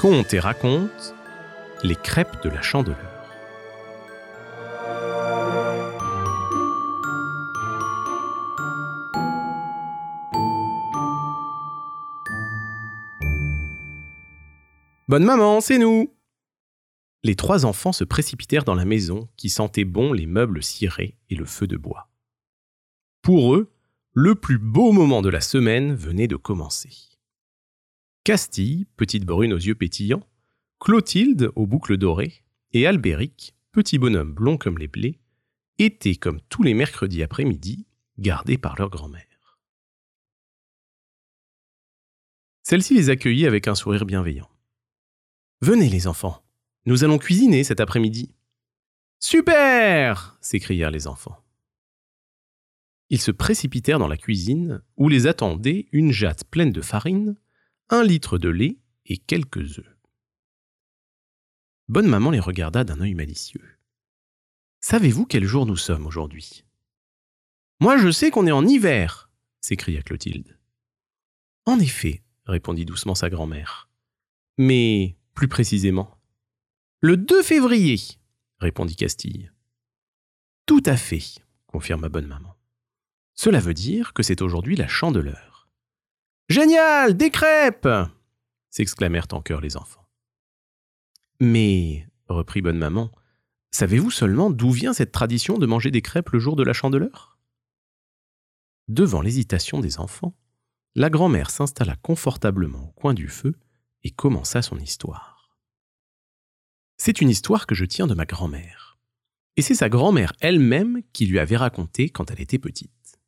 Conte et raconte les crêpes de la chandeleur. Bonne maman, c'est nous Les trois enfants se précipitèrent dans la maison qui sentait bon les meubles cirés et le feu de bois. Pour eux, le plus beau moment de la semaine venait de commencer. Castille, petite brune aux yeux pétillants, Clotilde aux boucles dorées, et Albéric, petit bonhomme blond comme les blés, étaient, comme tous les mercredis après-midi, gardés par leur grand-mère. Celle-ci les accueillit avec un sourire bienveillant. Venez les enfants, nous allons cuisiner cet après-midi. Super s'écrièrent les enfants. Ils se précipitèrent dans la cuisine où les attendait une jatte pleine de farine, un litre de lait et quelques œufs. Bonne maman les regarda d'un œil malicieux. Savez-vous quel jour nous sommes aujourd'hui? Moi je sais qu'on est en hiver s'écria Clotilde. En effet, répondit doucement sa grand-mère. Mais plus précisément Le 2 février répondit Castille. Tout à fait, confirma bonne maman. Cela veut dire que c'est aujourd'hui la chandeleur. Génial Des crêpes s'exclamèrent en chœur les enfants. Mais, reprit bonne maman, savez-vous seulement d'où vient cette tradition de manger des crêpes le jour de la chandeleur? Devant l'hésitation des enfants, la grand-mère s'installa confortablement au coin du feu et commença son histoire. C'est une histoire que je tiens de ma grand-mère. Et c'est sa grand-mère elle-même qui lui avait raconté quand elle était petite.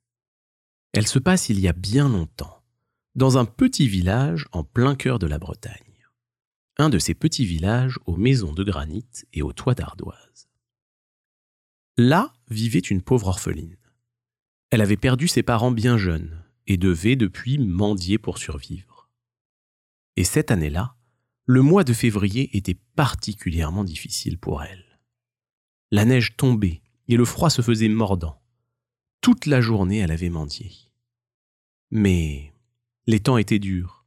Elle se passe il y a bien longtemps dans un petit village en plein cœur de la Bretagne. Un de ces petits villages aux maisons de granit et aux toits d'ardoise. Là vivait une pauvre orpheline. Elle avait perdu ses parents bien jeunes et devait depuis mendier pour survivre. Et cette année-là, le mois de février était particulièrement difficile pour elle. La neige tombait et le froid se faisait mordant. Toute la journée, elle avait mendié. Mais les temps étaient durs,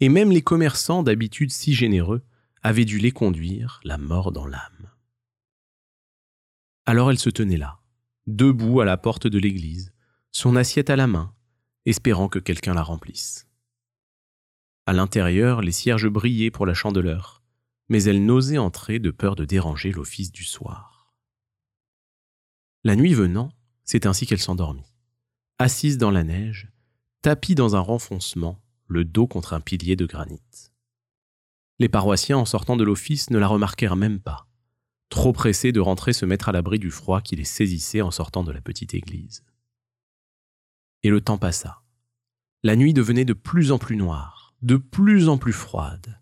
et même les commerçants d'habitude si généreux avaient dû les conduire, la mort dans l'âme. Alors elle se tenait là, debout à la porte de l'église, son assiette à la main, espérant que quelqu'un la remplisse. À l'intérieur, les cierges brillaient pour la chandeleur, mais elle n'osait entrer de peur de déranger l'office du soir. La nuit venant, c'est ainsi qu'elle s'endormit, assise dans la neige, tapis dans un renfoncement, le dos contre un pilier de granit. Les paroissiens, en sortant de l'office, ne la remarquèrent même pas, trop pressés de rentrer se mettre à l'abri du froid qui les saisissait en sortant de la petite église. Et le temps passa. La nuit devenait de plus en plus noire, de plus en plus froide,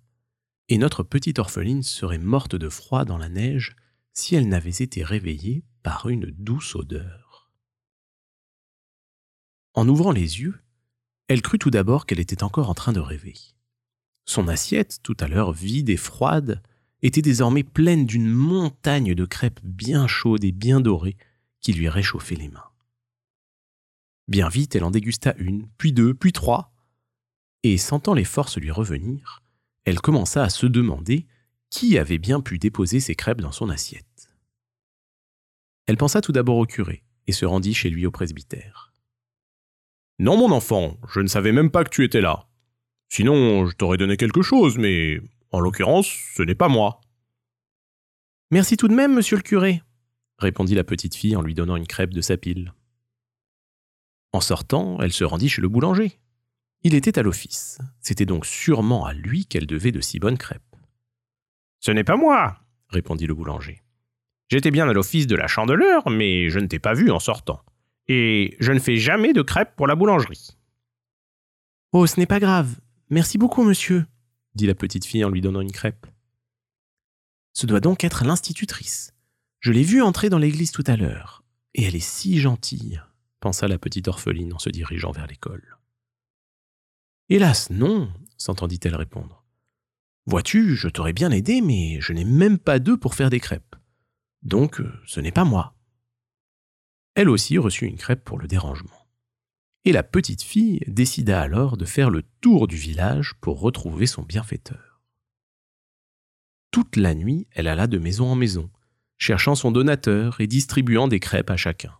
et notre petite orpheline serait morte de froid dans la neige si elle n'avait été réveillée par une douce odeur. En ouvrant les yeux, elle crut tout d'abord qu'elle était encore en train de rêver. Son assiette, tout à l'heure vide et froide, était désormais pleine d'une montagne de crêpes bien chaudes et bien dorées qui lui réchauffaient les mains. Bien vite, elle en dégusta une, puis deux, puis trois, et sentant les forces lui revenir, elle commença à se demander qui avait bien pu déposer ces crêpes dans son assiette. Elle pensa tout d'abord au curé et se rendit chez lui au presbytère. Non, mon enfant, je ne savais même pas que tu étais là. Sinon, je t'aurais donné quelque chose, mais en l'occurrence, ce n'est pas moi. Merci tout de même, monsieur le curé, répondit la petite fille en lui donnant une crêpe de sa pile. En sortant, elle se rendit chez le boulanger. Il était à l'office. C'était donc sûrement à lui qu'elle devait de si bonnes crêpes. Ce n'est pas moi, répondit le boulanger. J'étais bien à l'office de la chandeleur, mais je ne t'ai pas vu en sortant et je ne fais jamais de crêpes pour la boulangerie. Oh, ce n'est pas grave. Merci beaucoup, monsieur, dit la petite fille en lui donnant une crêpe. Ce doit donc être l'institutrice. Je l'ai vue entrer dans l'église tout à l'heure, et elle est si gentille, pensa la petite orpheline en se dirigeant vers l'école. Hélas, non, s'entendit-elle répondre. Vois-tu, je t'aurais bien aidé, mais je n'ai même pas d'œufs pour faire des crêpes. Donc, ce n'est pas moi elle aussi reçut une crêpe pour le dérangement. Et la petite fille décida alors de faire le tour du village pour retrouver son bienfaiteur. Toute la nuit, elle alla de maison en maison, cherchant son donateur et distribuant des crêpes à chacun.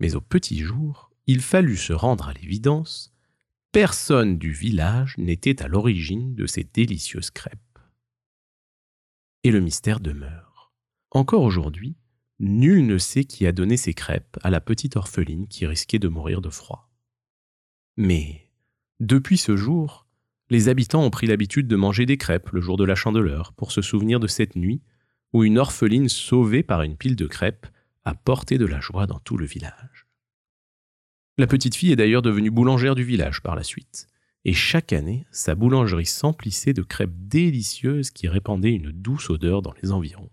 Mais au petit jour, il fallut se rendre à l'évidence, personne du village n'était à l'origine de ces délicieuses crêpes. Et le mystère demeure. Encore aujourd'hui, nul ne sait qui a donné ces crêpes à la petite orpheline qui risquait de mourir de froid. Mais, depuis ce jour, les habitants ont pris l'habitude de manger des crêpes le jour de la chandeleur pour se souvenir de cette nuit où une orpheline sauvée par une pile de crêpes a porté de la joie dans tout le village. La petite fille est d'ailleurs devenue boulangère du village par la suite, et chaque année, sa boulangerie s'emplissait de crêpes délicieuses qui répandaient une douce odeur dans les environs.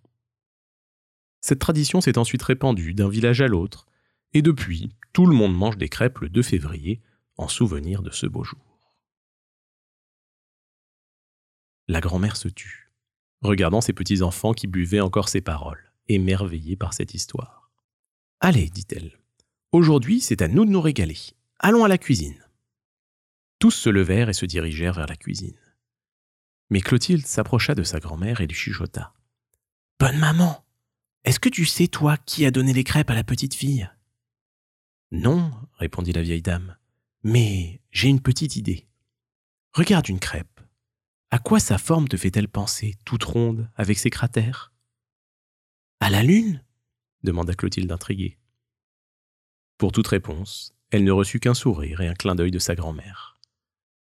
Cette tradition s'est ensuite répandue d'un village à l'autre, et depuis, tout le monde mange des crêpes le 2 février en souvenir de ce beau jour. La grand-mère se tut, regardant ses petits-enfants qui buvaient encore ses paroles, émerveillés par cette histoire. Allez, dit-elle, aujourd'hui c'est à nous de nous régaler. Allons à la cuisine. Tous se levèrent et se dirigèrent vers la cuisine. Mais Clotilde s'approcha de sa grand-mère et lui chuchota. Bonne maman, est-ce que tu sais, toi, qui a donné les crêpes à la petite fille? Non, répondit la vieille dame, mais j'ai une petite idée. Regarde une crêpe. À quoi sa forme te fait-elle penser, toute ronde, avec ses cratères? À la lune? demanda Clotilde intriguée. Pour toute réponse, elle ne reçut qu'un sourire et un clin d'œil de sa grand-mère.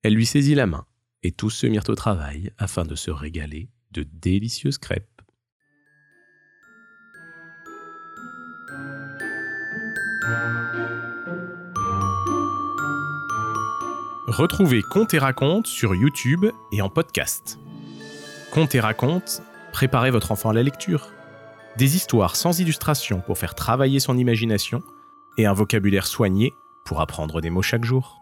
Elle lui saisit la main, et tous se mirent au travail afin de se régaler de délicieuses crêpes. Retrouvez Conte et Raconte sur YouTube et en podcast. Conte et Raconte, préparez votre enfant à la lecture. Des histoires sans illustration pour faire travailler son imagination et un vocabulaire soigné pour apprendre des mots chaque jour.